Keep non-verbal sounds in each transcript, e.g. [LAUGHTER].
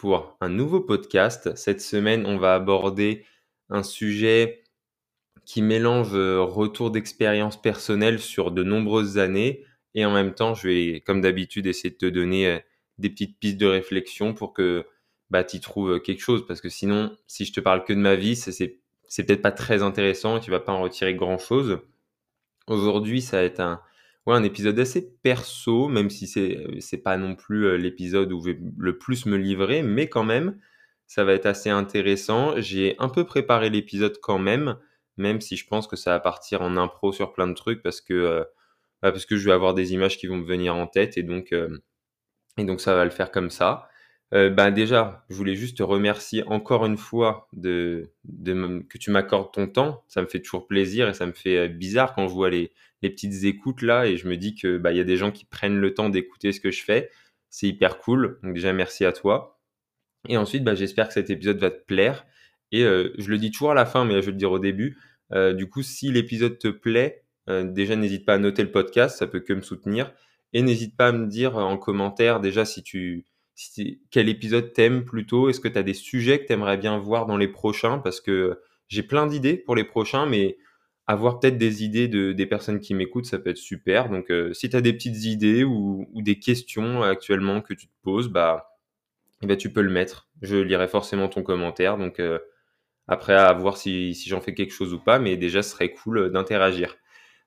pour un nouveau podcast. Cette semaine, on va aborder un sujet qui mélange euh, retour d'expérience personnelle sur de nombreuses années et en même temps, je vais, comme d'habitude, essayer de te donner euh, des petites pistes de réflexion pour que bah, tu trouves euh, quelque chose. Parce que sinon, si je te parle que de ma vie, c'est, c'est peut-être pas très intéressant et tu vas pas en retirer grand-chose. Aujourd'hui, ça va être un, un épisode assez perso, même si c'est c'est pas non plus euh, l'épisode où je vais le plus me livrer, mais quand même, ça va être assez intéressant. J'ai un peu préparé l'épisode quand même, même si je pense que ça va partir en impro sur plein de trucs parce que euh, bah, parce que je vais avoir des images qui vont me venir en tête et donc euh, et donc ça va le faire comme ça. Euh, bah, déjà, je voulais juste te remercier encore une fois de, de que tu m'accordes ton temps. Ça me fait toujours plaisir et ça me fait bizarre quand je vois les, les petites écoutes là et je me dis que bah il y a des gens qui prennent le temps d'écouter ce que je fais. C'est hyper cool. Donc déjà merci à toi. Et ensuite bah, j'espère que cet épisode va te plaire. Et euh, je le dis toujours à la fin, mais je vais le dire au début. Euh, du coup, si l'épisode te plaît, euh, déjà n'hésite pas à noter le podcast, ça peut que me soutenir. Et n'hésite pas à me dire en commentaire déjà si tu quel épisode t'aimes plutôt? Est-ce que tu as des sujets que tu aimerais bien voir dans les prochains? Parce que j'ai plein d'idées pour les prochains, mais avoir peut-être des idées de, des personnes qui m'écoutent, ça peut être super. Donc, euh, si tu as des petites idées ou, des questions actuellement que tu te poses, bah, eh ben, tu peux le mettre. Je lirai forcément ton commentaire. Donc, euh, après, à voir si, si j'en fais quelque chose ou pas, mais déjà, ce serait cool euh, d'interagir.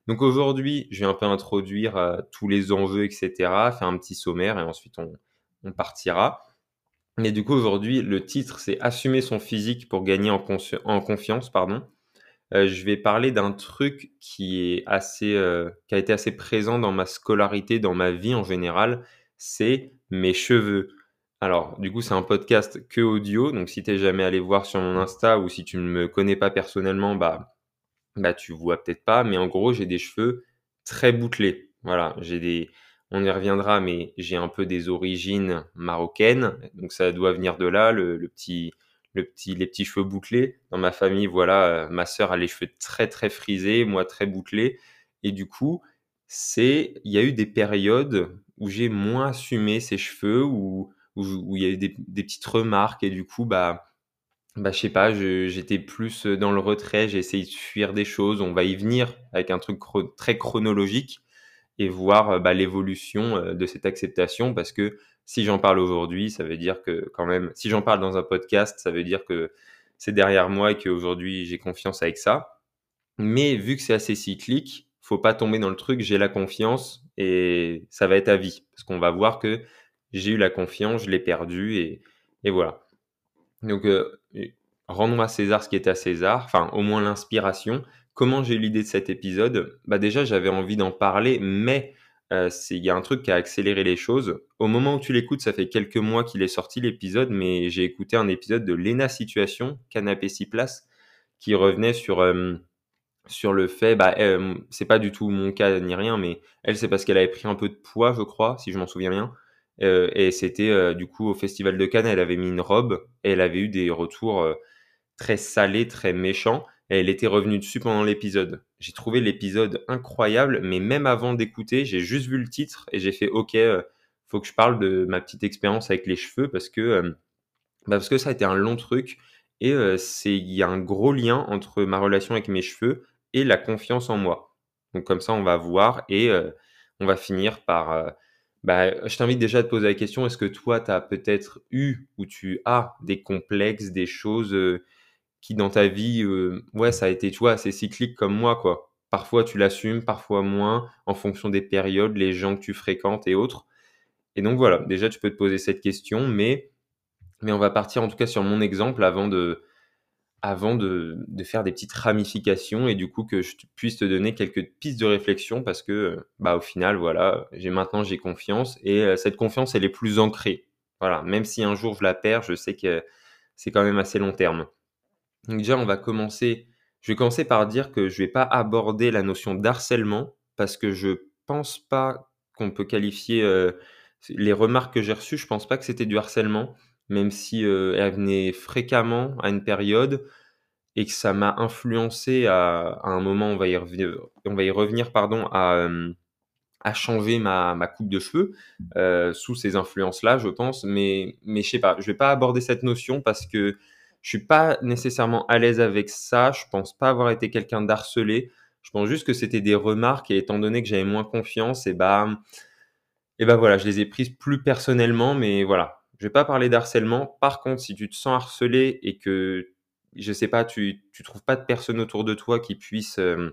Donc, aujourd'hui, je vais un peu introduire tous les enjeux, etc., faire un petit sommaire et ensuite on, on partira. Mais du coup, aujourd'hui, le titre, c'est Assumer son physique pour gagner en, en confiance. pardon. Euh, je vais parler d'un truc qui est assez, euh, qui a été assez présent dans ma scolarité, dans ma vie en général, c'est mes cheveux. Alors, du coup, c'est un podcast que audio, donc si t'es jamais allé voir sur mon Insta ou si tu ne me connais pas personnellement, bah, bah tu vois peut-être pas, mais en gros, j'ai des cheveux très bouclés. Voilà, j'ai des, on y reviendra, mais j'ai un peu des origines marocaines, donc ça doit venir de là, le petit, le petit, les petits cheveux bouclés. Dans ma famille, voilà, euh, ma sœur a les cheveux très très frisés, moi très bouclés. Et du coup, c'est, il y a eu des périodes où j'ai moins assumé ces cheveux, où, où, il y a eu des, petites remarques et du coup, bah, bah je sais pas, j'étais plus dans le retrait, j'ai essayé de fuir des choses. On va y venir avec un truc très chronologique et voir bah, l'évolution euh, de cette acceptation parce que si j'en parle aujourd'hui, ça veut dire que quand même, si j'en parle dans un podcast, ça veut dire que c'est derrière moi et qu'aujourd'hui j'ai confiance avec ça. Mais vu que c'est assez cyclique, faut pas tomber dans le truc, j'ai la confiance et ça va être à vie. Parce qu'on va voir que j'ai eu la confiance, je l'ai perdue et, et, voilà. Donc, euh, rendons à César ce qui est à César, enfin au moins l'inspiration. Comment j'ai eu l'idée de cet épisode? Bah déjà j'avais envie d'en parler, mais euh, il y a un truc qui a accéléré les choses. Au moment où tu l'écoutes, ça fait quelques mois qu'il est sorti l'épisode, mais j'ai écouté un épisode de Lena Situation, Canapé 6 places, qui revenait sur, euh, sur le fait, bah, euh, c'est pas du tout mon cas ni rien, mais elle, c'est parce qu'elle avait pris un peu de poids, je crois, si je m'en souviens bien. et c'était du coup au Festival de Cannes, elle avait mis une robe et elle avait eu des retours très salés, très méchants elle était revenue dessus pendant l'épisode. J'ai trouvé l'épisode incroyable, mais même avant d'écouter, j'ai juste vu le titre et j'ai fait OK, euh, faut que je parle de ma petite expérience avec les cheveux parce que euh, bah, parce que ça a été un long truc et euh, c'est il y a un gros lien entre ma relation avec mes cheveux et la confiance en moi. Donc comme ça, on va voir et on va finir par bah, je t'invite déjà à te poser la question, est-ce que toi, tu as peut-être eu ou tu as des complexes, des choses qui dans ta vie, euh, ouais, ça a été, tu vois, assez cyclique comme moi, quoi. Parfois tu l'assumes, parfois moins, en fonction des périodes, les gens que tu fréquentes et autres. Et donc voilà, déjà tu peux te poser cette question, mais, mais on va partir en tout cas sur mon exemple avant de, avant de, de, faire des petites ramifications et du coup que je puisse te donner quelques pistes de réflexion parce que bah au final voilà j'ai maintenant j'ai confiance et euh, cette confiance elle est plus ancrée Voilà, même si un jour je la perds, je sais que c'est quand même assez long terme. Donc déjà, on va commencer je vais commencer par dire que je vais pas aborder la notion d'harcèlement parce que je pense pas qu'on peut qualifier, heu, les remarques que j'ai reçues, je pense pas que c'était du harcèlement, même si, heu, elles venaient fréquemment à une période et que ça m'a influencé à un moment, on va y revenir on va y revenir pardon, à, à changer ma coupe de cheveux, sous ces influences-là, je pense, mais mais je sais pas, je vais pas aborder cette notion parce que je suis pas nécessairement à l'aise avec ça. Je pense pas avoir été quelqu'un d'harcelé. Je pense juste que c'était des remarques et étant donné que j'avais moins confiance, et bah, et bah voilà, je les ai prises plus personnellement, mais voilà. Je vais pas parler d'harcèlement. Par contre, si tu te sens harcelé et que, je sais pas, tu, tu trouves pas de personne autour de toi qui puisse euh,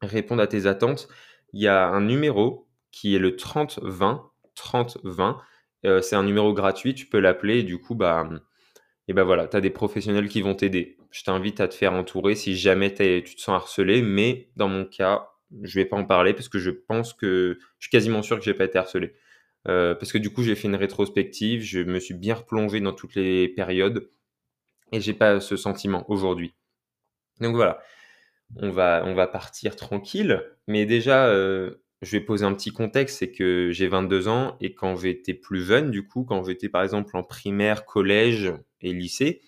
répondre à tes attentes, il y a un numéro qui est le 3020. 3020. Euh, c'est un numéro gratuit, tu peux l'appeler. Du coup, bah, et ben voilà, tu as des professionnels qui vont t'aider. Je t'invite à te faire entourer si jamais tu te sens harcelé, mais dans mon cas, je vais pas en parler parce que je pense que je suis quasiment sûr que j'ai pas été harcelé. Euh, parce que du coup, j'ai fait une rétrospective, je me suis bien replongé dans toutes les périodes et j'ai pas ce sentiment aujourd'hui. Donc voilà, on va, on va partir tranquille, mais déjà, euh, je vais poser un petit contexte, c'est que j'ai 22 ans et quand j'étais plus jeune, du coup, quand j'étais par exemple en primaire, collège et lycée,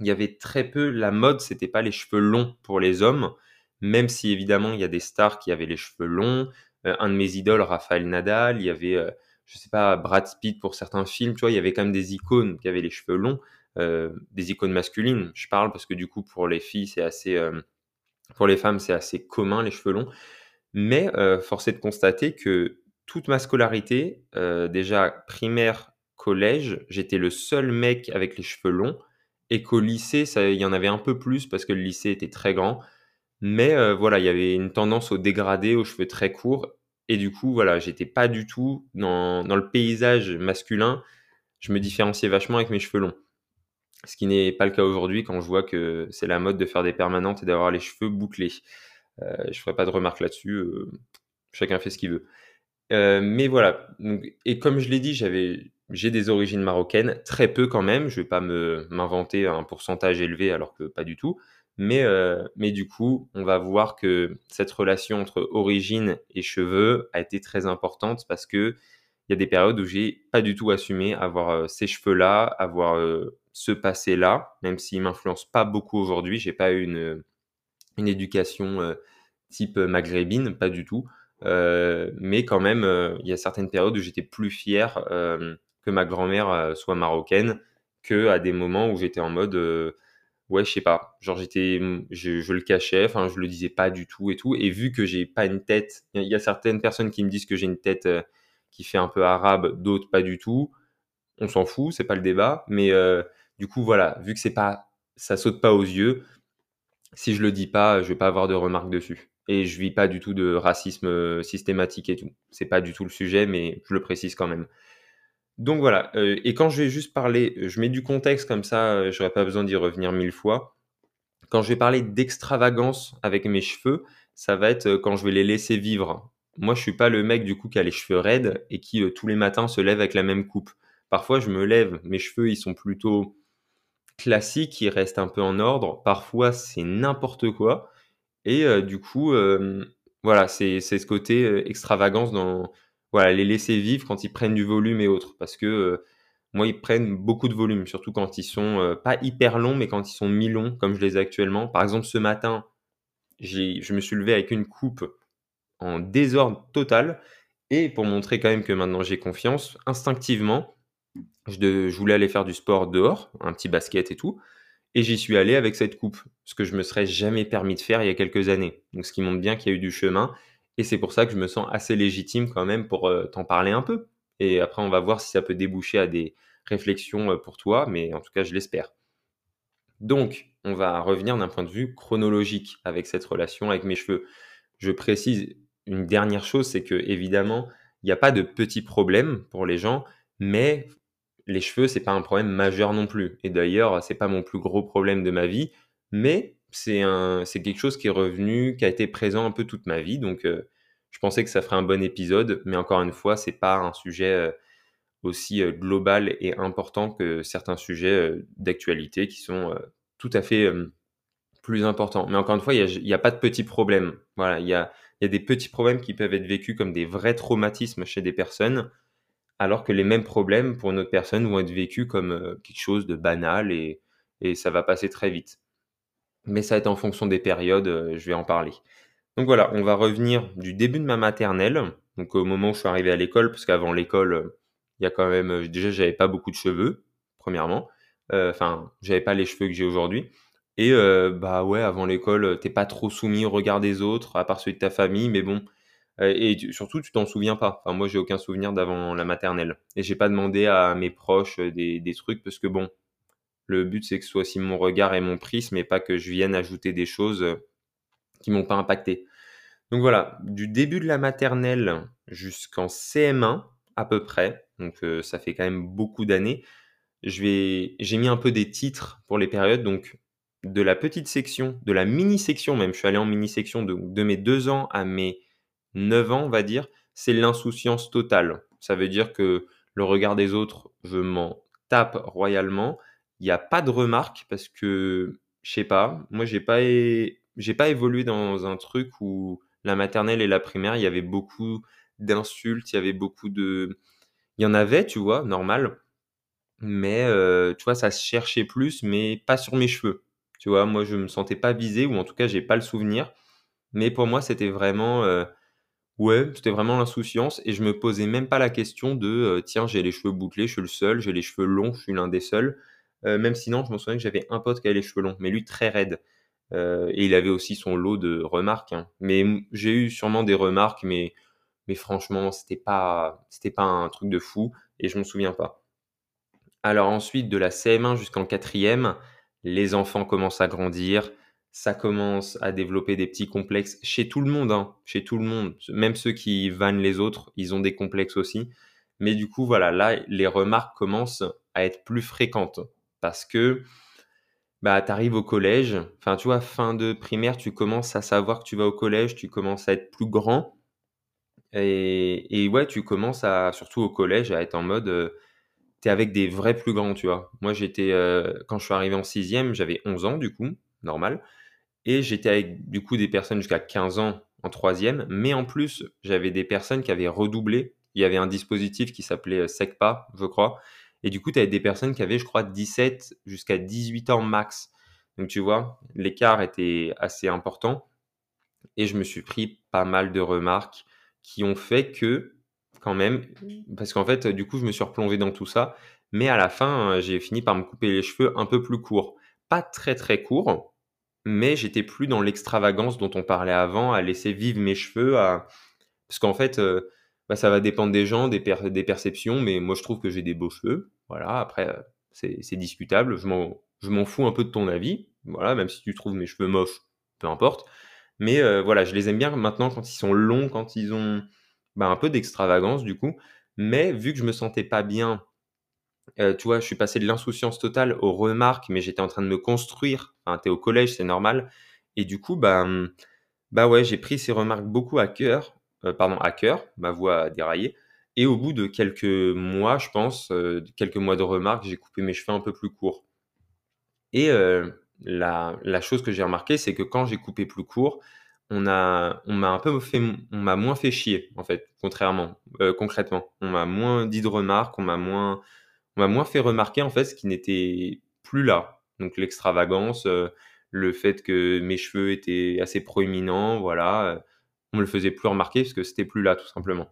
il y avait très peu, la mode, c'était pas les cheveux longs pour les hommes, même si évidemment il y a des stars qui avaient les cheveux longs. Euh, un de mes idoles, Raphaël Nadal, il y avait, euh, je sais pas, Brad Pitt pour certains films, tu vois, il y avait quand même des icônes qui avaient les cheveux longs, euh, des icônes masculines. Je parle parce que du coup, pour les filles, c'est assez, pour les femmes, c'est assez commun les cheveux longs. Mais force est de constater que toute ma scolarité, déjà primaire, collège, j'étais le seul mec avec les cheveux longs et qu'au lycée, il y en avait un peu plus parce que le lycée était très grand. Mais voilà, il y avait une tendance au dégradé, aux cheveux très courts. Et du coup, voilà, j'étais pas du tout dans le paysage masculin. Je me différenciais vachement avec mes cheveux longs. Ce qui n'est pas le cas aujourd'hui quand je vois que c'est la mode de faire des permanentes et d'avoir les cheveux bouclés. Euh, je ferai pas de remarques là-dessus. Euh, chacun fait ce qu'il veut. Euh, mais voilà. et comme je l'ai dit, j'avais, j'ai des origines marocaines, très peu quand même. Je vais pas m'inventer un pourcentage élevé alors que pas du tout. Mais, mais du coup, on va voir que cette relation entre origine et cheveux a été très importante parce que il y a des périodes où j'ai pas du tout assumé avoir ces cheveux-là, avoir ce passé-là, même s'il m'influence pas beaucoup aujourd'hui. J'ai pas eu une, une éducation type maghrébine, pas du tout. mais quand même, il y a certaines périodes où j'étais plus fier que ma grand-mère soit marocaine que à des moments où j'étais en mode ouais, je sais pas, genre j'étais, mmh, je, le cachais, enfin je le disais pas du tout et tout. Et vu que j'ai pas une tête, il y, a certaines personnes qui me disent que j'ai une tête qui fait un peu arabe, d'autres pas du tout. On s'en fout, c'est pas le débat. Mais du coup voilà, vu que c'est pas, ça saute pas aux yeux, si je le dis pas, je vais pas avoir de remarques dessus. Et je vis pas du tout de racisme euh, systématique et tout. C'est pas du tout le sujet, mais je le précise quand même. Donc voilà. Euh, et quand je vais juste parler, je mets du contexte comme ça, euh, j'aurais pas besoin d'y revenir mille fois. Quand je vais parler d'extravagance avec mes cheveux, ça va être quand je vais les laisser vivre. Moi, je suis pas le mec du coup qui a les cheveux raides et qui tous les matins se lève avec la même coupe. Parfois, je me lève, mes cheveux ils sont plutôt classique, il reste un peu en ordre. Parfois, c'est n'importe quoi. Et euh, du coup, euh, voilà, c'est ce côté euh, extravagance dans voilà, les laisser vivre quand ils prennent du volume et autres. Parce que moi, ils prennent beaucoup de volume, surtout quand ils sont pas hyper longs, mais quand ils sont mi-longs, comme je les ai actuellement. Par exemple, ce matin, je me suis levé avec une coupe en désordre total. Et pour montrer quand même que maintenant j'ai confiance, instinctivement, je, voulais aller faire du sport dehors, un petit basket et tout. Et j'y suis allé avec cette coupe, ce que je me serais jamais permis de faire il y a quelques années. Donc, ce qui montre bien qu'il y a eu du chemin. Et c'est pour ça que je me sens assez légitime quand même pour euh, t'en parler un peu. Et après, on va voir si ça peut déboucher à des réflexions euh, pour toi, mais en tout cas, je l'espère. Donc, on va revenir d'un point de vue chronologique avec cette relation avec mes cheveux. Je précise une dernière chose, c'est que évidemment, il n'y a pas de petits problèmes pour les gens, mais les cheveux, c'est pas un problème majeur non plus. Et d'ailleurs, c'est pas mon plus gros problème de ma vie, mais c'est quelque chose qui est revenu, qui a été présent un peu toute ma vie. Donc, euh, je pensais que ça ferait un bon épisode, mais encore une fois, c'est pas un sujet euh, aussi global et important que certains sujets d'actualité qui sont tout à fait plus importants. Mais encore une fois, il n'y a, pas de petits problèmes. Voilà, il y a, y a des petits problèmes qui peuvent être vécus comme des vrais traumatismes chez des personnes, alors que les mêmes problèmes pour une autre personne vont être vécus comme quelque chose de banal et, ça va passer très vite. Mais ça va être en fonction des périodes, je vais en parler. Donc voilà, on va revenir du début de ma maternelle, donc au moment où je suis arrivé à l'école, parce qu'avant l'école, il y a quand même, euh, déjà, j'avais pas beaucoup de cheveux, premièrement. Euh, enfin, j'avais pas les cheveux que j'ai aujourd'hui. Et euh, bah ouais, avant l'école, t'es pas trop soumis au regard des autres, à part celui de ta famille, mais bon. Et surtout, tu t'en souviens pas. Enfin, moi, j'ai aucun souvenir d'avant la maternelle. Et j'ai pas demandé à mes proches des, des trucs parce que bon, le but c'est que ce soit aussi mon regard et mon prisme, mais pas que je vienne ajouter des choses qui m'ont pas impacté. Donc voilà, du début de la maternelle jusqu'en CM1 à peu près, donc euh, ça fait quand même beaucoup d'années. J'ai mis un peu des titres pour les périodes, donc de la petite section, de la mini section même. Je suis allé en mini section de, mes 2 ans à mes 9 ans, on va dire. C'est l'insouciance totale. Ça veut dire que le regard des autres, je m'en tape royalement. Il n'y a pas de remarques parce que, je sais pas, moi j'ai pas, pas évolué dans un truc où la maternelle et la primaire, il y avait beaucoup d'insultes, il y avait beaucoup de, il y en avait, tu vois, normal. Mais, euh, tu vois, ça se cherchait plus, mais pas sur mes cheveux. Tu vois, moi, je me sentais pas visé, ou en tout cas, j'ai pas le souvenir. Mais pour moi, c'était vraiment, euh, ouais, c'était vraiment l'insouciance. Et je me posais même pas la question de, euh, tiens, j'ai les cheveux bouclés, je suis le seul, j'ai les cheveux longs, je suis l'un des seuls. même sinon, je me souviens que j'avais un pote qui avait les cheveux longs, mais lui très raide. et il avait aussi son lot de remarques. Hein. Mais j'ai eu sûrement des remarques, mais mais franchement, c'était pas, c'était pas un truc de fou et je m'en souviens pas. Alors ensuite, de la CM1 jusqu'en quatrième, les enfants commencent à grandir, ça commence à développer des petits complexes chez tout le monde, hein, chez tout le monde. Même ceux qui vannent les autres, ils ont des complexes aussi. Mais du coup, voilà, là, les remarques commencent à être plus fréquentes parce que bah, tu arrives au collège, enfin, tu vois, fin de primaire, tu commences à savoir que tu vas au collège, tu commences à être plus grand. Et, ouais, tu commences à, surtout au collège, à être en mode, euh, tu es avec des vrais plus grands, tu vois. Moi, j'étais, euh, quand je suis arrivé en sixième, j'avais 11 ans, du coup, normal. Et j'étais avec, du coup, des personnes jusqu'à 15 ans en troisième. Mais en plus, j'avais des personnes qui avaient redoublé. Il y avait un dispositif qui s'appelait euh, SECPA, je crois. Et du coup, tu avais des personnes qui avaient, je crois, 17 jusqu'à 18 ans max. Donc, tu vois, l'écart était assez important. Et je me suis pris pas mal de remarques qui ont fait que, quand même, parce qu'en fait, du coup, je me suis replongé dans tout ça, mais à la fin, euh, j'ai fini par me couper les cheveux un peu plus courts. Pas très très courts, mais j'étais plus dans l'extravagance dont on parlait avant, à laisser vivre mes cheveux, à... parce qu'en fait, euh, bah, ça va dépendre des gens, des, perceptions, mais moi je trouve que j'ai des beaux cheveux. Voilà, après, euh, c'est discutable, je m'en fous un peu de ton avis, voilà, même si tu trouves mes cheveux moches, peu importe. Mais euh, voilà, je les aime bien maintenant quand ils sont longs, quand ils ont bah, un peu d'extravagance du coup. Mais vu que je me sentais pas bien, euh, tu vois, je suis passé de l'insouciance totale aux remarques, mais j'étais en train de me construire. Enfin, t'es au collège, c'est normal. Et du coup, bah, hum, bah ouais, j'ai pris ces remarques beaucoup à cœur. Euh, pardon, à cœur, ma voix a déraillé. Et au bout de quelques mois, je pense, quelques mois de remarques, j'ai coupé mes cheveux un peu plus courts. Et la, la chose que j'ai remarqué, c'est que quand j'ai coupé plus court, on a, on m'a un peu fait, on m'a moins fait chier en fait, contrairement, euh, concrètement, on m'a moins dit de remarques, on m'a moins, m'a moins fait remarquer en fait ce qui n'était plus là. Donc l'extravagance, euh, le fait que mes cheveux étaient assez proéminents, voilà, euh, on me le faisait plus remarquer parce que c'était plus là tout simplement.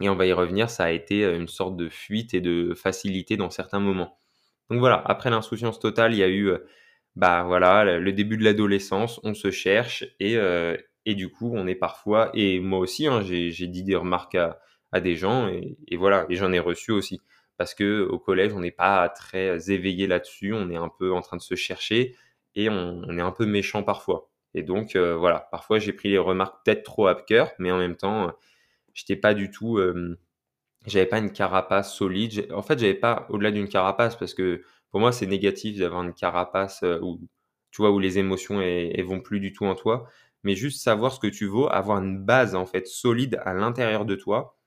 Et on va y revenir, ça a été une sorte de fuite et de facilité dans certains moments. Donc voilà, après l'insouciance totale, il y a eu bah voilà, le début de l'adolescence, on se cherche et, euh, et du coup, on est parfois, et moi aussi, hein, j'ai dit des remarques à, à des gens et voilà, et j'en ai reçu aussi. Parce que au collège, on n'est pas très éveillé là-dessus, on est un peu en train de se chercher et on, est un peu méchant parfois. Et donc, euh, voilà, parfois j'ai pris les remarques peut-être trop à cœur, mais en même temps, j'étais pas du tout, euh, j'avais pas une carapace solide. En fait, j'avais pas au-delà d'une carapace parce que pour moi, c'est négatif d'avoir une carapace euh, où, tu vois, où les émotions elles, vont plus du tout en toi. Mais juste savoir ce que tu vaux, avoir une base en fait solide à l'intérieur de toi.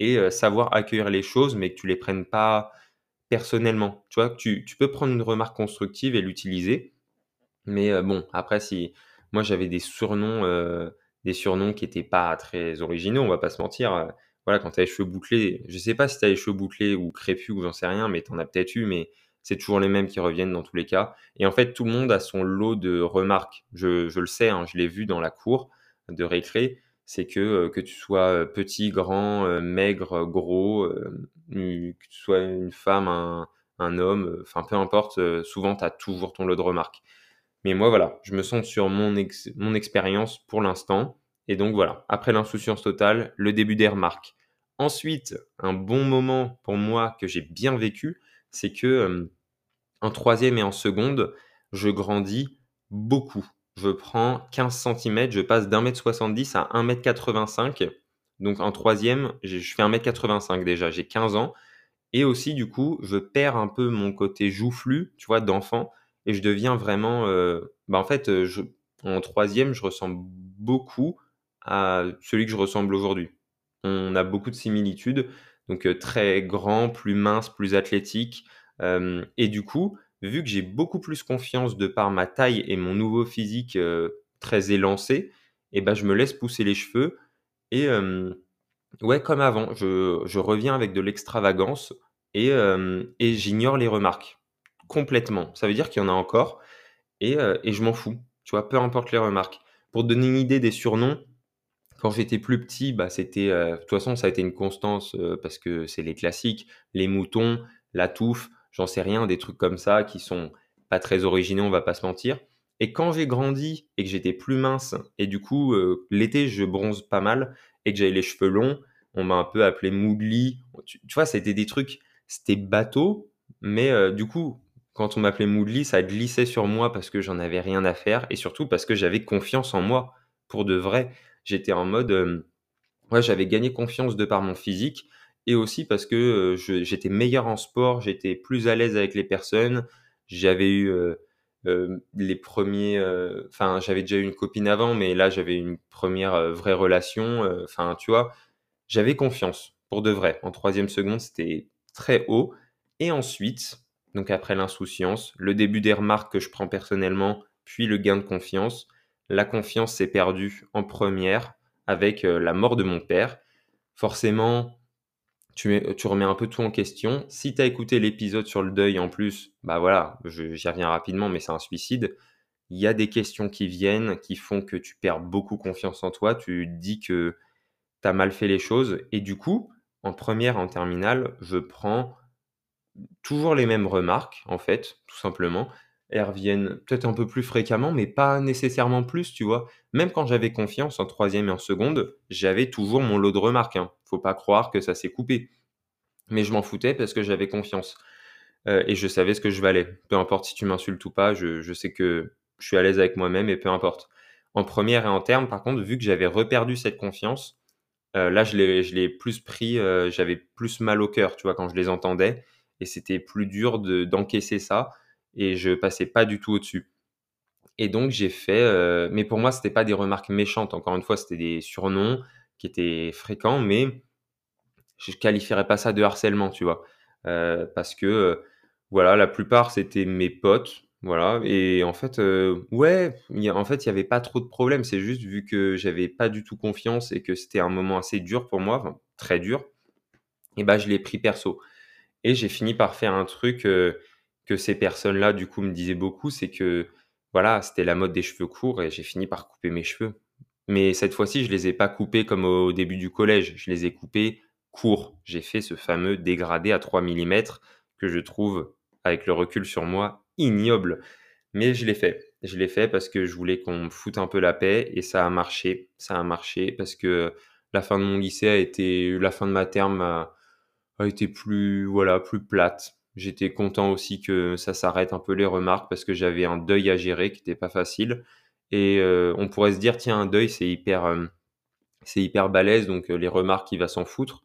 Et savoir accueillir les choses, mais que tu les prennes pas personnellement. Tu vois, tu, peux prendre une remarque constructive et l'utiliser. Mais bon, après, si moi j'avais des surnoms, des surnoms qui étaient pas très originaux, on va pas se mentir. voilà, quand tu as les cheveux bouclés, je sais pas si tu as les cheveux bouclés ou crépus ou j'en sais rien, mais tu en as peut-être eu, mais c'est toujours les mêmes qui reviennent dans tous les cas. Et en fait, tout le monde a son lot de remarques. Je, je le sais, hein, je l'ai vu dans la cour de récré c'est que, euh, que tu sois euh, petit, grand, euh, maigre, gros, que tu sois une femme, un, homme, enfin peu importe, souvent tu as toujours ton lot de remarques. Mais moi voilà, je me sens sur mon, mon expérience pour l'instant. Et donc voilà, après l'insouciance totale, le début des remarques. Ensuite, un bon moment pour moi que j'ai bien vécu, c'est que en troisième et en seconde, je grandis beaucoup je prends 15 cm, je passe d'un mètre 70 à 1 mètre 85. Donc en troisième, je fais 1 mètre 85 déjà, j'ai 15 ans. Et aussi, du coup, je perds un peu mon côté joufflu, tu vois, d'enfant. Et je deviens vraiment... Euh, bah en fait, euh, en troisième, je ressemble beaucoup à celui que je ressemble aujourd'hui. On a beaucoup de similitudes. Donc euh, très grand, plus mince, plus athlétique. et du coup, vu que j'ai beaucoup plus confiance de par ma taille et mon nouveau physique euh, très élancé, et eh ben, je me laisse pousser les cheveux. Et ouais, comme avant, je, reviens avec de l'extravagance et, et j'ignore les remarques complètement. Ça veut dire qu'il y en a encore et, euh, et je m'en fous. Tu vois, peu importe les remarques. Pour te donner une idée des surnoms, quand j'étais plus petit, bah, c'était, euh, de toute façon, ça a été une constance parce que c'est les classiques, les moutons, la touffe j'en sais rien, des trucs comme ça qui sont pas très originaux, on va pas se mentir. Et quand j'ai grandi et que j'étais plus mince, et du coup, euh, l'été, je bronze pas mal, et que j'avais les cheveux longs, on m'a un peu appelé Moodly. Tu, vois, c'était des trucs, c'était bateau, mais euh, du coup, quand on m'appelait Moodly, ça glissait sur moi parce que j'en avais rien à faire, et surtout parce que j'avais confiance en moi, pour de vrai. J'étais en mode, euh, ouais, j'avais gagné confiance de par mon physique, et aussi parce que j'étais meilleur en sport, j'étais plus à l'aise avec les personnes, j'avais eu les premiers, enfin j'avais déjà eu une copine avant, mais là j'avais une première vraie relation, enfin tu vois, j'avais confiance pour de vrai. En troisième seconde, c'était très haut. Et ensuite, donc après l'insouciance, le début des remarques que je prends personnellement, puis le gain de confiance. La confiance s'est perdue en première avec la mort de mon père. Forcément, tu, remets un peu tout en question. Si tu as écouté l'épisode sur le deuil en plus, bah voilà, j'y reviens rapidement, mais c'est un suicide. Il y a des questions qui viennent qui font que tu perds beaucoup confiance en toi. Tu dis que tu as mal fait les choses. Et du coup, en première, en terminale, je prends toujours les mêmes remarques, en fait, tout simplement elles reviennent peut-être un peu plus fréquemment, mais pas nécessairement plus, tu vois. Même quand j'avais confiance en troisième et en seconde, j'avais toujours mon lot de remarques. Hein. Faut pas croire que ça s'est coupé. Mais je m'en foutais parce que j'avais confiance. Euh, et je savais ce que je valais. Peu importe si tu m'insultes ou pas, je, sais que je suis à l'aise avec moi-même et peu importe. En première et en terme, par contre, vu que j'avais reperdu cette confiance, euh, là, je l'ai plus pris, euh, j'avais plus mal au cœur, tu vois, quand je les entendais. Et c'était plus dur d'encaisser ça et je passais pas du tout au-dessus. Et donc j'ai fait, euh, mais pour moi c'était pas des remarques méchantes. Encore une fois, c'était des surnoms qui étaient fréquents, mais je qualifierais pas ça de harcèlement, tu vois, euh, parce que euh, voilà, la plupart c'était mes potes, voilà, et en fait, ouais, en fait il y avait pas trop de problèmes. C'est juste vu que j'avais pas du tout confiance et que c'était un moment assez dur pour moi, très dur, et ben je l'ai pris perso. Et j'ai fini par faire un truc que ces personnes-là, du coup, me disaient beaucoup, c'est que voilà, c'était la mode des cheveux courts et j'ai fini par couper mes cheveux. Mais cette fois-ci, je les ai pas coupés comme au début du collège, je les ai coupés courts. J'ai fait ce fameux dégradé à 3 mm que je trouve, avec le recul sur moi, ignoble. Mais je l'ai fait. Je l'ai fait parce que je voulais qu'on me foute un peu la paix et ça a marché. Ça a marché parce que la fin de mon lycée a été, la fin de ma terme a, a été plus, voilà, plus plate. J'étais content aussi que ça s'arrête un peu les remarques parce que j'avais un deuil à gérer qui n'était pas facile. Et euh, on pourrait se dire, tiens, un deuil, c'est hyper, euh, c'est hyper balèze, donc euh, les remarques, il va s'en foutre.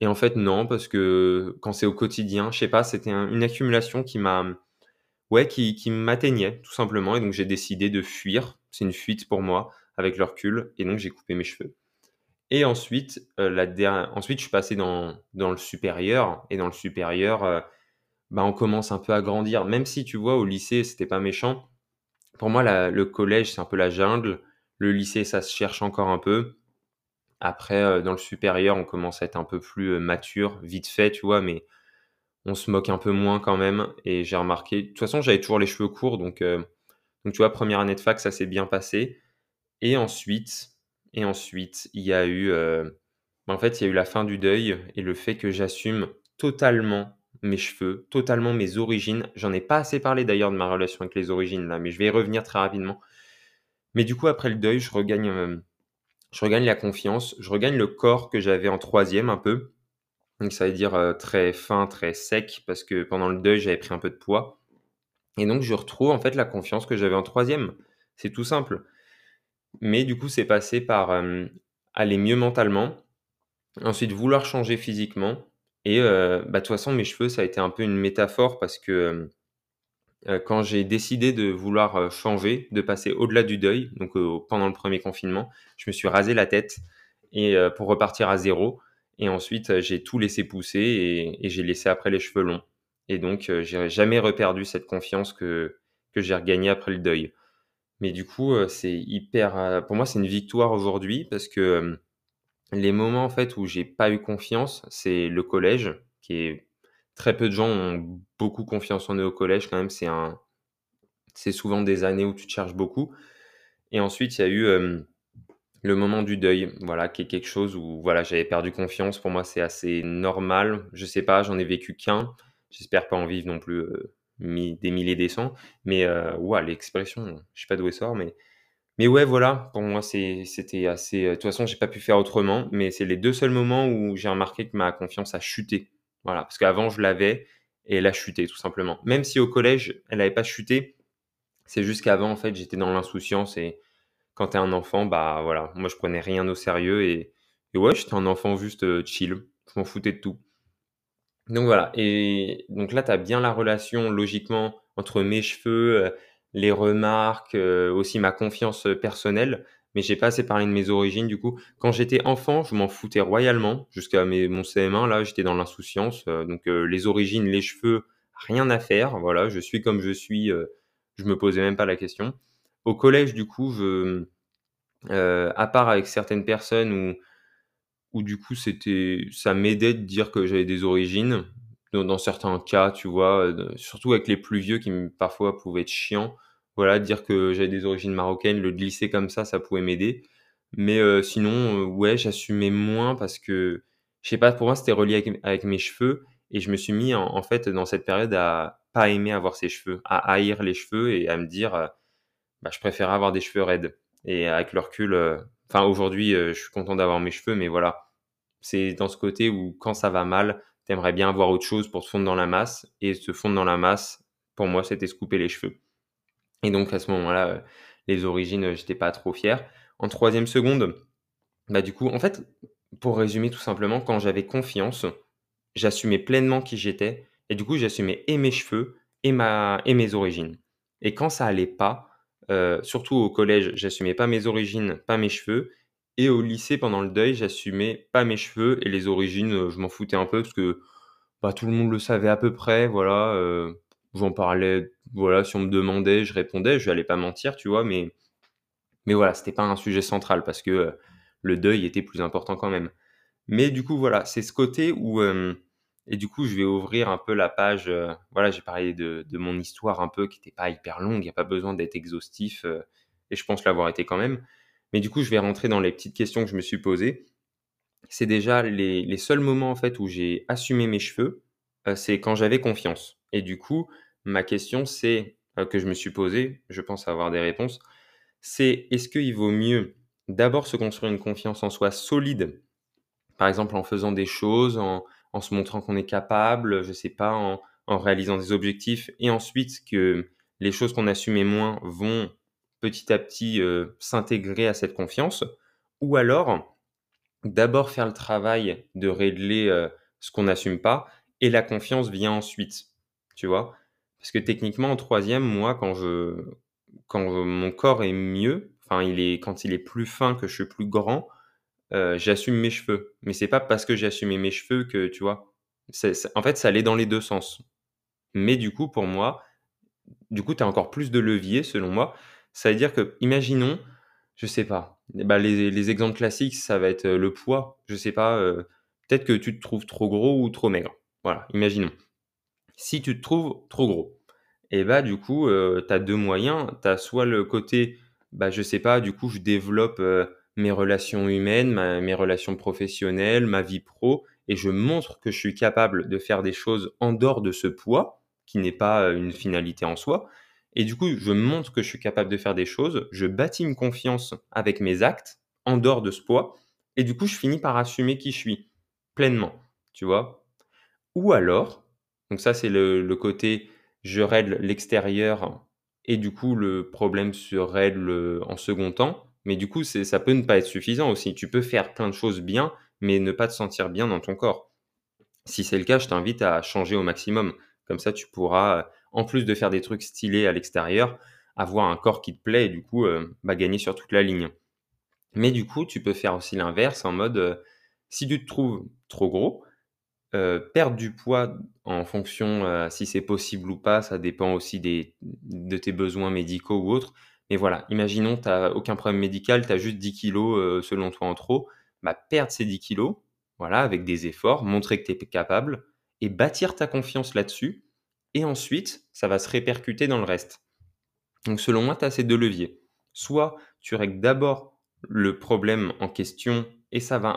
Et en fait, non, parce que quand c'est au quotidien, je sais pas, c'était une accumulation qui m'a, ouais, qui, qui m'atteignait, tout simplement. Et donc, j'ai décidé de fuir. C'est une fuite pour moi, avec le recul. Et donc, j'ai coupé mes cheveux. Et ensuite, heu, la ensuite je suis passé dans dans le supérieur et dans le supérieur, bah, on commence un peu à grandir. Même si tu vois, au lycée, c'était pas méchant. Pour moi, la le collège, c'est un peu la jungle. Le lycée, ça se cherche encore un peu. Après, heu, dans le supérieur, on commence à être un peu plus, heu, mature, vite fait, tu vois? Mais on se moque un peu moins quand même et j'ai remarqué de toute façon, j'avais toujours les cheveux courts donc heu, donc tu vois, première année de fac, ça s'est bien passé et ensuite et ensuite, il y a eu, bah, en fait, il y a eu la fin du deuil et le fait que j'assume totalement mes cheveux, totalement mes origines. J'en ai pas assez parlé d'ailleurs de ma relation avec les origines là, mais je vais y revenir très rapidement. Mais du coup, après le deuil, je regagne, hem, je regagne la confiance, je regagne le corps que j'avais en troisième un peu. Donc ça veut dire, heu, très fin, très sec parce que pendant le deuil, j'avais pris un peu de poids et donc je retrouve en fait la confiance que j'avais en troisième. C'est tout simple. Mais du coup, c'est passé par, hem, aller mieux mentalement, ensuite vouloir changer physiquement et heu, bah, de toute façon, mes cheveux, ça a été un peu une métaphore parce que, hem, heu, quand j'ai décidé de vouloir, changer, de passer au-delà du deuil, donc pendant le premier confinement, je me suis rasé la tête et pour repartir à zéro et ensuite, j'ai tout laissé pousser et j'ai laissé après les cheveux longs et donc j'ai jamais reperdu cette confiance que que j'ai regagnée après le deuil. Mais du coup, c'est hyper, pour moi, c'est une victoire aujourd'hui parce que, les moments, en fait, où j'ai pas eu confiance, c'est le collège qui est très peu de gens ont beaucoup confiance en eux au collège quand même, c'est un c'est souvent des années où tu te cherches beaucoup et ensuite il y a eu, le moment du deuil, voilà, qui est quelque chose où, voilà, j'avais perdu confiance. Pour moi, c'est assez normal. Je sais pas, j'en ai vécu qu'un. J'espère pas en vivre non plus, des milliers, des cents, mais ouah, l'expression, je sais pas d'où elle sort, mais mais ouais, voilà, pour moi, c'était assez, heu, de toute façon, j'ai pas pu faire autrement, mais c'est les 2 seuls moments où j'ai remarqué que ma confiance a chuté. Voilà, parce qu'avant je l'avais et elle a chuté tout simplement. Même si au collège, elle avait pas chuté, c'est juste qu'avant, en fait, j'étais dans l'insouciance et quand tu es un enfant, bah, voilà, moi je prenais rien au sérieux et et ouais, j'étais un enfant juste, heu, chill, je m'en foutais de tout. Donc voilà et donc là, tu as bien la relation logiquement entre mes cheveux, heu, les remarques, heu, aussi ma confiance, heu, personnelle, mais j'ai pas assez parlé de mes origines du coup. Quand j'étais enfant, je m'en foutais royalement jusqu'à mon CM1 là, j'étais dans l'insouciance, heu, donc les origines, les cheveux, rien à faire, voilà, je suis comme je suis, je me posais même pas la question. Au collège du coup, à part avec certaines personnes où où du coup c'était ça m'aidait de dire que j'avais des origines. Dans certains cas, tu vois? Surtout avec les plus vieux qui parfois pouvaient être chiants. Voilà, dire que j'avais des origines marocaines, le glisser comme ça, ça pouvait m'aider. Mais heu, sinon, heu, ouais, j'assumais moins parce que, je sais pas, pour moi, c'était relié avec mes cheveux. Et je me suis mis en fait, dans cette période à pas aimer avoir ces cheveux, à haïr les cheveux et à me dire, heu, bah, je préférais avoir des cheveux raides. Et avec le recul, enfin aujourd'hui, je suis content d'avoir mes cheveux mais voilà, c'est dans ce côté où quand ça va mal, tu aimerais bien avoir autre chose pour te fondre dans la masse. Et se fondre dans la masse, pour moi, c'était se couper les cheveux et donc à ce moment-là, heu, les origines, heu, j'étais pas trop fier. En troisième seconde, bah, du coup en fait, pour résumer tout simplement, quand j'avais confiance, j'assumais pleinement qui j'étais et du coup, j'assumais et mes cheveux et ma et mes origines et quand ça allait pas, heu, surtout au collège, j'assumais pas mes origines, pas mes cheveux et au lycée, pendant le deuil, j'assumais pas mes cheveux et les origines, je m'en foutais un peu parce que, bah, tout le monde le savait à peu près, voilà, j'en parlais, voilà, si on me demandait, je répondais, je n'allais pas mentir, tu vois? Mais mais voilà, c'était pas un sujet central parce que, heu, le deuil était plus important quand même. Mais du coup, voilà, c'est ce côté où, hem et du coup, je vais ouvrir un peu la page, heu, voilà, j'ai parlé de de mon histoire un peu qui était pas hyper longue, il y a pas besoin d'être exhaustif, et je pense l'avoir été quand même. Mais du coup, je vais rentrer dans les petites questions que je me suis posées. C'est déjà les les seuls moments, en fait, où j'ai assumé mes cheveux, c'est quand j'avais confiance et du coup, ma question c'est, heu, que je me suis posée, je pense avoir des réponses, c'est est-ce qu'il vaut mieux d'abord se construire une confiance en soi solide, par exemple en faisant des choses, en en se montrant qu'on est capable, je sais pas, en réalisant des objectifs et ensuite que les choses qu'on assumait moins vont petit à petit, heu, s'intégrer à cette confiance? Ou alors, d'abord faire le travail de régler, heu, ce qu'on n'assume pas et la confiance vient ensuite, tu vois? Parce que techniquement en troisième, moi quand je quand mon corps est mieux, enfin il est quand il est plus fin, que je suis plus grand, euh, j'assume mes cheveux. Mais c'est pas parce que j'ai assumé mes cheveux que, tu vois, en fait, ça allait dans les deux sens. Mais du coup, pour moi, du coup, tu as encore plus de levier, selon moi. Ça veut dire que, imaginons, je sais pas, bah, les, exemples classiques, ça va être le poids. Je sais pas, peut-être que tu te trouves trop gros ou trop maigre. Voilà, imaginons. Si tu te trouves trop gros, et bah du coup, tu as deux moyens. Tu as soit le côté, bah, je sais pas, du coup, je développe mes relations humaines, mes relations professionnelles, ma vie pro, et je montre que je suis capable de faire des choses en dehors de ce poids, qui n'est pas une finalité en soi. Et du coup, je montre que je suis capable de faire des choses, je bâtis une confiance avec mes actes en dehors de ce poids, et du coup, je finis par assumer qui je suis pleinement, tu vois? Ou alors, donc ça c'est le, côté je règle l'extérieur et du coup le problème se règle en second temps, mais du coup ça peut ne pas être suffisant aussi. Tu peux faire plein de choses bien, mais ne pas te sentir bien dans ton corps. Si c'est le cas, je t'invite à changer au maximum. Comme ça, tu pourras, en plus de faire des trucs stylés à l'extérieur, avoir un corps qui te plaît et du coup, euh, bah, gagner sur toute la ligne. Mais du coup, tu peux faire aussi l'inverse en mode, euh, si tu te trouves trop gros, euh, perdre du poids en fonction si c'est possible ou pas, ça dépend aussi de tes besoins médicaux ou autres. Mais voilà, imaginons, tu n'as aucun problème médical, tu as juste 10 kilos selon toi en trop, bah, perdre ces 10 kilos, voilà, avec des efforts, montrer que tu es capable, et bâtir ta confiance là-dessus. Et ensuite, ça va se répercuter dans le reste. Donc selon moi, tu as ces deux leviers. Soit tu règles d'abord le problème en question et ça va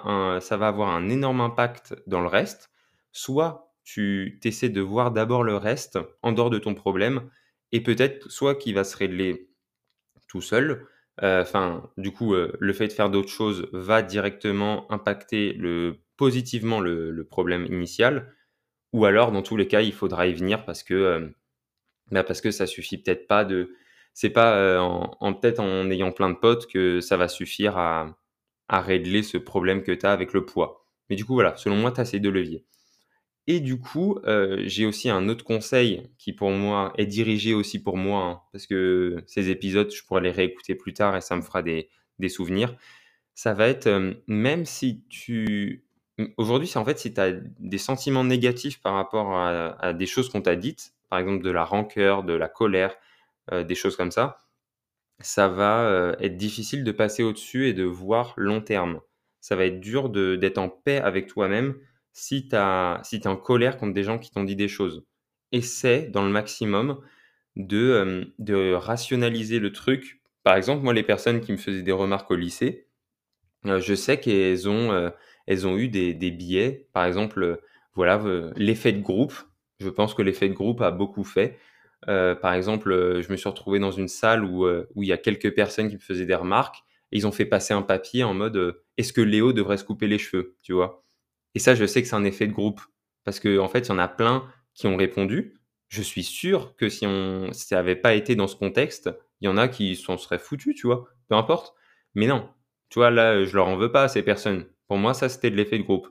avoir un énorme impact dans le reste. Soit tu essaies de voir d'abord le reste en dehors de ton problème et peut-être soit qui va se régler tout seul. Euh, enfin, du coup, euh, le fait de faire d'autres choses va directement impacter le, positivement le problème initial ou alors, dans tous les cas, il faudra y venir parce que, euh, bah parce que ça suffit peut-être pas de. C'est pas en, en peut-être en ayant plein de potes que ça va suffire à, à régler ce problème que tu as avec le poids. Mais du coup, voilà, selon moi, tu as ces deux leviers. Et du coup, euh, j'ai aussi un autre conseil qui pour moi est dirigé aussi pour moi, hein, parce que ces épisodes, je pourrais les réécouter plus tard et ça me fera des, des souvenirs. Ça va être, même si tu aujourd'hui, c'est en fait si tu as des sentiments négatifs par rapport à, des choses qu'on t'a dites, par exemple de la rancœur, de la colère, euh, des choses comme ça, ça va euh, être difficile de passer au-dessus et de voir long terme. Ça va être dur d'être en paix avec toi-même si tu si es en colère contre des gens qui t'ont dit des choses. Essaie, dans le maximum, de, euh, de rationaliser le truc. Par exemple, moi, les personnes qui me faisaient des remarques au lycée, je sais qu'elles ont elles ont eu des, des biais. Par exemple, euh, voilà, euh, l'effet de groupe. Je pense que l'effet de groupe a beaucoup fait. Euh, par exemple, je me suis retrouvé dans une salle où, où il y a quelques personnes qui me faisaient des remarques. Et ils ont fait passer un papier en mode est-ce que Léo devrait se couper les cheveux Tu vois? Et ça, je sais que c'est un effet de groupe. Parce qu'en en fait, il y en a plein qui ont répondu. Je suis sûr que si, on, ça n'avait pas été dans ce contexte, il y en a qui s'en seraient foutus, tu vois. Peu importe. Mais non. Tu vois, là, je leur en veux pas à ces personnes. Pour moi, ça, c'était de l'effet de groupe.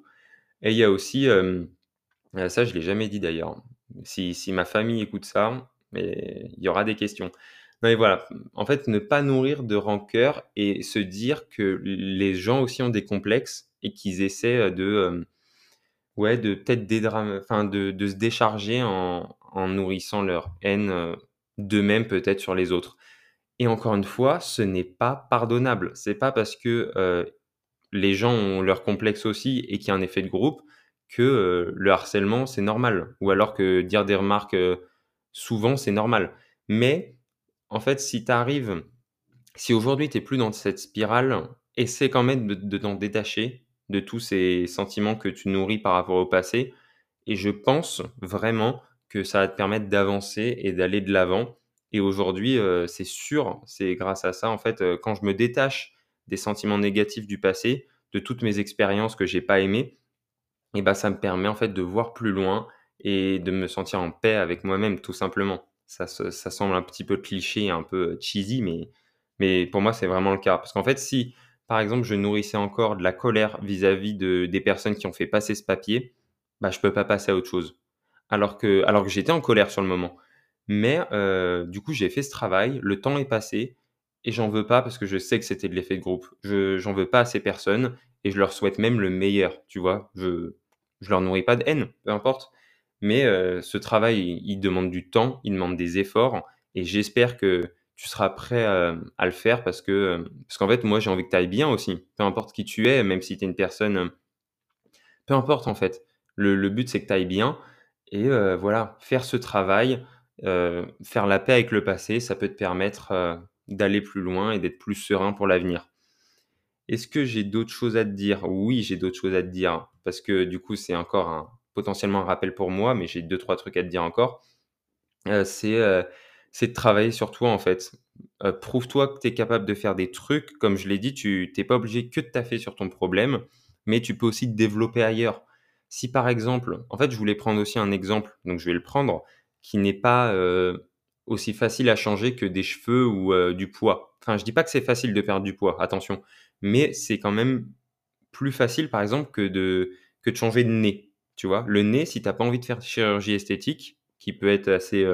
Et il y a aussi, euh, ça, je l'ai jamais dit d'ailleurs. Si, si, ma famille écoute ça, mais il y aura des questions. mais voilà, en fait, ne pas nourrir de rancœur et se dire que les gens aussi ont des complexes et qu'ils essaient de, euh, ouais, de peut-être enfin, de, de, se décharger en, en, nourrissant leur haine euh, d'eux-mêmes peut-être sur les autres. Et encore une fois, ce n'est pas pardonnable. C'est pas parce que les gens ont leur complexe aussi et qu'il y a un effet de groupe, que euh, le harcèlement, c'est normal. Ou alors que dire des remarques euh, souvent, c'est normal. Mais en fait, si tu arrives, si aujourd'hui tu n'es plus dans cette spirale, essaie quand même de, t'en détacher de tous ces sentiments que tu nourris par rapport au passé. Et je pense vraiment que ça va te permettre d'avancer et d'aller de l'avant. Et aujourd'hui, euh, c'est sûr, c'est grâce à ça, en fait, quand je me détache des sentiments négatifs du passé, de toutes mes expériences que j'ai pas aimées, et bah ça me permet en fait de voir plus loin et de me sentir en paix avec moi-même tout simplement. Ça, ça, semble un petit peu cliché, un peu cheesy, mais, mais pour moi c'est vraiment le cas. Parce qu'en fait, si par exemple je nourrissais encore de la colère vis-à-vis de, des personnes qui ont fait passer ce papier, bah je peux pas passer à autre chose. Alors que, j'étais en colère sur le moment. Mais euh, du coup j'ai fait ce travail, le temps est passé, et j'en veux pas parce que je sais que c'était de l'effet de groupe. Je j'en veux pas à ces personnes et je leur souhaite même le meilleur, tu vois? Je je leur nourris pas de haine, peu importe. Mais heu, ce travail, il demande du temps, il demande des efforts et j'espère que tu seras prêt, hem, à le faire parce que, hem, parce qu'en fait, moi, j'ai envie que tu ailles bien aussi. Peu importe qui tu es, même si tu es une personne, peu importe en fait. Le le but, c'est que tu ailles bien et voilà, faire ce travail, faire la paix avec le passé, ça peut te permettre, d'aller plus loin et d'être plus serein pour l'avenir. Est-ce que j'ai d'autres choses à te dire? Oui, j'ai d'autres choses à te dire parce que du coup, c'est encore potentiellement un rappel pour moi, mais j'ai deux trois trucs à te dire encore. C'est, c'est de travailler sur toi, en fait. Prouve-toi que tu es capable de faire des trucs. Comme je l'ai dit, tu tu pas obligé que de taffer sur ton problème, mais tu peux aussi te développer ailleurs. Si par exemple en fait, je voulais prendre aussi un exemple, donc je vais le prendre, qui n'est pas, aussi facile à changer que des cheveux ou, du poids. Enfin, je dis pas que c'est facile de perdre du poids, attention, mais c'est quand même plus facile, par exemple, que de que de changer de nez, tu vois? Le nez, si tu as pas envie de faire chirurgie esthétique, qui peut être assez,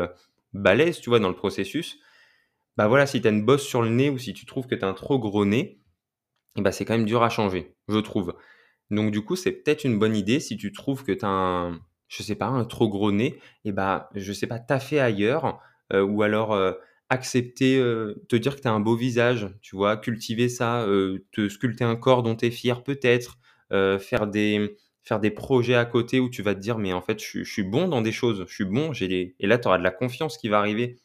balèze, tu vois, dans le processus, bah, voilà, si tu as une bosse sur le nez ou si tu trouves que tu as un trop gros nez et bah, c'est quand même dur à changer, je trouve. Donc du coup, c'est peut-être une bonne idée si tu trouves que tu as un je sais pas, un trop gros nez et bah, je sais pas, taffer ailleurs, heu, ou alors, heu, accepter, heu, te dire que tu as un beau visage, tu vois? Cultiver ça, te sculpter un corps dont tu es fier peut-être, faire des faire des projets à côté où tu vas te dire: «Mais en fait, je suis bon dans des choses, je suis bon, j'ai des» et là, tu auras de la confiance qui va arriver.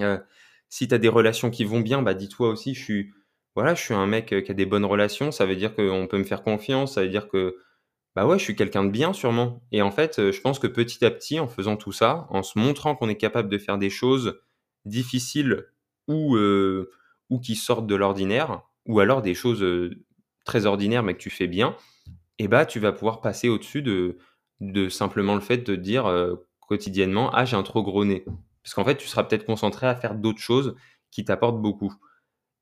Heu, si tu as des relations qui vont bien, bah, dis-toi aussi: «Je suis voilà, je un mec, heu, qui a des bonnes relations, ça veut dire qu'on peut me faire confiance, ça veut dire que, bah, ouais, je suis quelqu'un de bien sûrement» et en fait, heu, je pense que petit à petit, en faisant tout ça, en se montrant qu'on est capable de faire des choses difficiles ou, ou qui sortent de l'ordinaire ou alors des choses, très ordinaires mais que tu fais bien et bah, tu vas pouvoir passer au-dessus de de simplement le fait de dire, quotidiennement: «Ah, j'ai un trop gros nez». Parce qu'en fait, tu seras peut-être concentré à faire d'autres choses qui t'apportent beaucoup.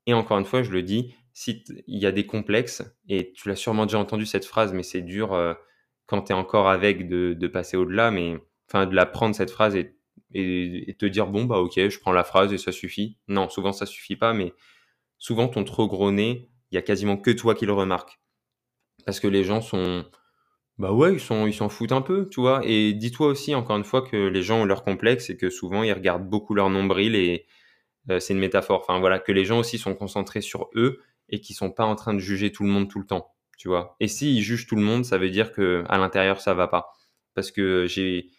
Et encore une fois, je le dis, si il y a des complexes et tu l'as sûrement déjà entendu cette phrase, mais c'est dur, quand tu es encore avec de passer au-delà, mais enfin de la prendre cette phrase et et et te dire: «Bon, bah, OK, je prends la phrase et ça suffit». Non, souvent ça suffit pas, mais souvent ton trop gros nez, il y a quasiment que toi qui le remarques. Parce que les gens sont bah, ouais, ils sont ils s'en foutent un peu, tu vois? Et dis-toi aussi encore une fois que les gens ont leurs complexes et que souvent ils regardent beaucoup leur nombril et heu, c'est une métaphore, enfin voilà, que les gens aussi sont concentrés sur eux et qu'ils sont pas en train de juger tout le monde tout le temps, tu vois? Et s'ils jugent tout le monde, ça veut dire que à l'intérieur ça va pas. Parce que j'ai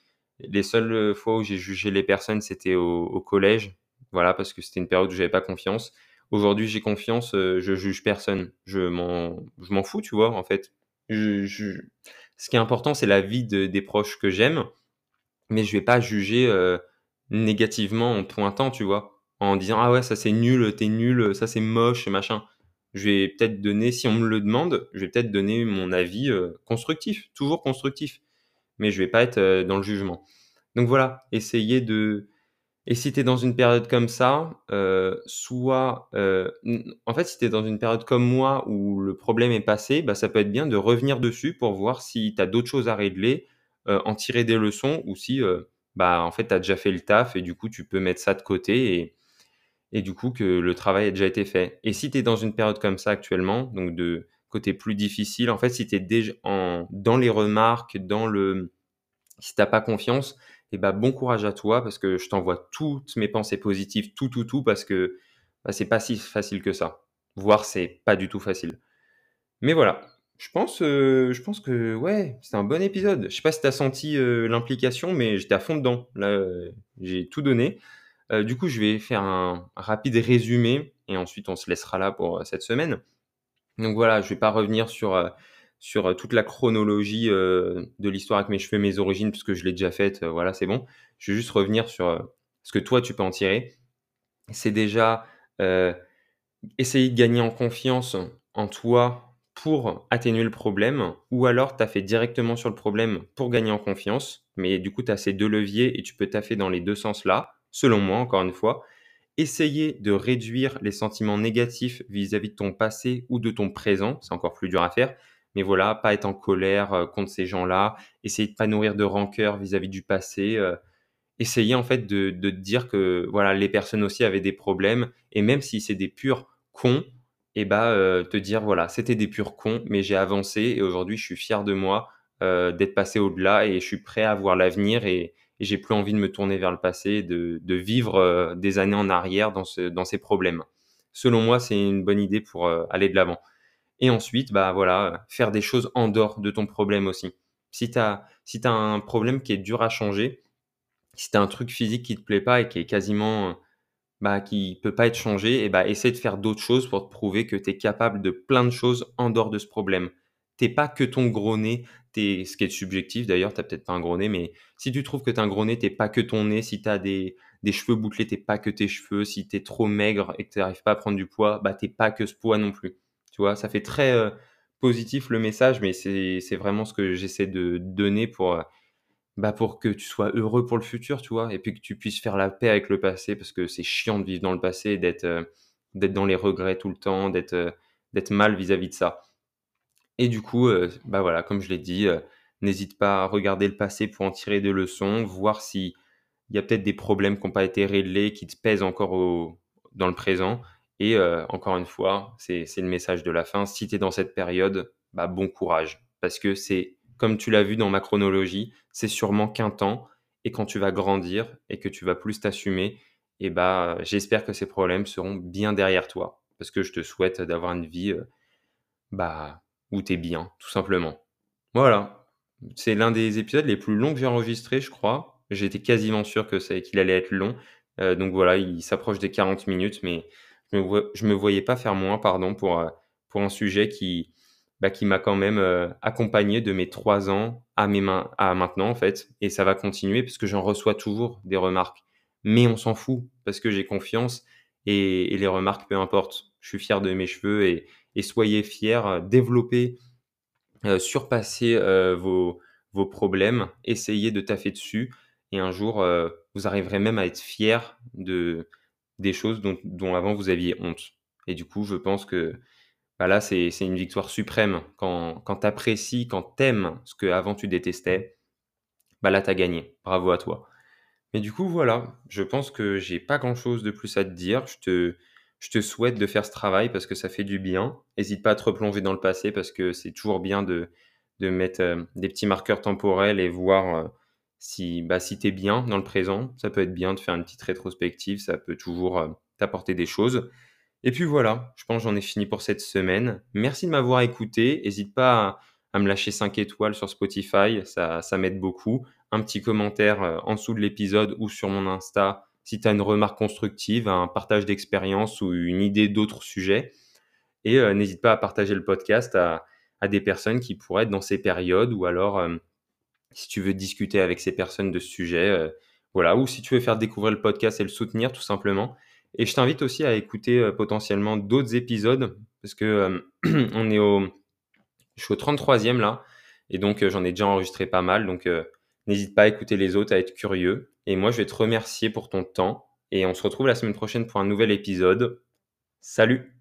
les seules, fois où j'ai jugé les personnes, c'était au au collège, voilà, parce que c'était une période où j'avais pas confiance. Aujourd'hui, j'ai confiance, heu, je juge personne. Je m'en je m'en fous, tu vois, en fait. Ce qui est important, c'est la vie de des proches que j'aime, mais je vais pas juger, heu, négativement en pointant, tu vois? En disant: «Ah ouais, ça c'est nul, tu nul, ça c'est moche machin». Je vais peut-être donner si on me le demande, je vais peut-être donner mon avis, heu, constructif, toujours constructif, mais je vais pas être, dans le jugement. Donc voilà, essayer de et si tu es dans une période comme ça, heu, soit, heu, n en fait, si tu es dans une période comme moi où le problème est passé, bah, ça peut être bien de revenir dessus pour voir si tu as d'autres choses à régler, heu, en tirer des leçons ou si, bah, en fait, tu as déjà fait le taf et du coup, tu peux mettre ça de côté et et du coup, que le travail a déjà été fait. Et si tu es dans une période comme ça actuellement, donc de côté plus difficile, en fait, si tu es déjà en dans les remarques, dans le si tu pas confiance, et bah, bon courage à toi parce que je t'envoie toutes mes pensées positives, tout, tout, tout, parce que bah, c'est pas si facile que ça. Voire c'est pas du tout facile. Mais voilà, je pense, heu, je pense que ouais, c'est un bon épisode. Je sais pas si tu as senti, heu, l'implication, mais j'étais à fond dedans. Là, heu, j'ai tout donné. Du coup, je vais faire un rapide résumé et ensuite on se laissera là pour, cette semaine. Donc voilà, je vais pas revenir sur, sur, heu, toute la chronologie, heu, de l'histoire avec mes cheveux, mes origines, puisque je l'ai déjà faite, heu, voilà, c'est bon. Je vais juste revenir sur, ce que toi tu peux en tirer. C'est déjà, essayer de gagner en confiance en toi pour atténuer le problème ou alors tu as fait directement sur le problème pour gagner en confiance, mais du coup tu as ces 2 leviers et tu peux taffer dans les 2 sens là, selon moi encore une fois. Essayer de réduire les sentiments négatifs vis-à-vis de ton passé ou de ton présent, c'est encore plus dur à faire, mais voilà, pas être en colère, heu, contre ces gens-là, essayer de pas nourrir de rancœur vis-à-vis du passé, heu essayer en fait de, de dire que voilà, les personnes aussi avaient des problèmes et même si c'est des purs cons, et bah euh, te dire voilà, c'était des purs cons, mais j'ai avancé et aujourd'hui je suis fier de moi euh, d'être passé au-delà et je suis prêt à voir l'avenir et, j'ai plus envie de me tourner vers le passé, de, vivre euh, des années en arrière dans ces problèmes. Selon moi, c'est une bonne idée pour aller de l'avant. Et ensuite, bah voilà, faire des choses en dehors de ton problème aussi. Si tu as, un problème qui est dur à changer, si tu as un truc physique qui te plaît pas et qui est quasiment bah, qui peut pas être changé, et bah, essaie de faire d'autres choses pour te prouver que tu es capable de plein de choses en dehors de ce problème. T'es pas que ton gros nez, ce qui est subjectif d'ailleurs, tu peut-être pas un gros nez, mais si tu trouves que tu as un gros nez, t'es pas que ton nez, si tu as des, des cheveux bouclés, t'es pas que tes cheveux, si tu es trop maigre et que tu n'arrives pas à prendre du poids, bah t'es pas que ce poids non plus. Ça fait très euh, positif le message, mais c'est vraiment ce que j'essaie de donner pour, euh, bah, pour que tu sois heureux pour le futur, tu et puis que tu puisses faire la paix avec le passé, parce que c'est chiant de vivre dans le passé, d'être euh, d'être dans les regrets tout le temps, d'être mal vis-à-vis de ça. Et du coup, bah voilà, comme je l'ai dit, n'hésite pas à regarder le passé pour en tirer des leçons, voir s'il y a peut-être des problèmes qui n'ont pas été réglés, qui te pèsent encore dans le présent. Et encore une fois, c'est le message de la fin. Si tu es dans cette période, bah, bon courage, parce que c'est comme tu l'as vu dans ma chronologie, c'est sûrement qu'un temps. Et quand tu vas grandir et que tu vas plus t'assumer, et eh bah, j'espère que ces problèmes seront bien derrière toi. Parce que je te souhaite d'avoir une vie euh, bah, où tu es bien, tout simplement. Voilà. C'est l'un des épisodes les plus longs que j'ai enregistré, je crois. J'étais quasiment sûr qu'il allait être long. Euh, donc voilà, il s'approche des 40 minutes, mais je me, me voyais pas faire moins, pardon, pour, euh, un sujet qui, bah, qui m'a quand même euh, accompagné de mes trois ans à, mes mains, à maintenant, en fait. Et ça va continuer parce que j'en reçois toujours des remarques. Mais on s'en fout parce que j'ai confiance et, les remarques, peu importe. Je suis fier de mes cheveux et, soyez fiers, euh, développez, surpassez vos, vos problèmes, essayez de taffer dessus et un jour, vous arriverez même à être fier de, des choses dont, avant vous aviez honte. Et du coup, je pense que bah là, c'est une victoire suprême. Quand, quand tu apprécies, quand tu aimes ce que avant tu détestais, bah là, tu as gagné. Bravo à toi. Mais du coup, voilà, je pense que j'ai pas grand chose de plus à te dire. Je te, je te souhaite de faire ce travail parce que ça fait du bien. N'hésite pas à te replonger dans le passé parce que c'est toujours bien de, de mettre euh, des petits marqueurs temporels et voir euh, si, bah, si bien dans le présent. Ça peut être bien de faire une petite rétrospective, ça peut toujours euh, t'apporter des choses. Et puis voilà, je pense j'en ai fini pour cette semaine. Merci de m'avoir écouté. N'hésite pas à, me lâcher 5 étoiles sur Spotify, ça, m'aide beaucoup. Un petit commentaire euh, en dessous de l'épisode ou sur mon Insta si tu as une remarque constructive, un partage d'expérience ou une idée d'autres sujets. Et euh, n'hésite pas à partager le podcast à, des personnes qui pourraient être dans ces périodes ou alors si tu veux discuter avec ces personnes de ce sujet. voilà, ou si tu veux faire découvrir le podcast et le soutenir tout simplement. Et je t'invite aussi à écouter euh, potentiellement d'autres épisodes parce que euh, [CLEARS THROAT] on est au, je suis au 33e là, et donc euh, j'en ai déjà enregistré pas mal. Donc n'hésite pas à écouter les autres, à être curieux. Et moi, je vais te remercier pour ton temps. Et on se retrouve la semaine prochaine pour un nouvel épisode. Salut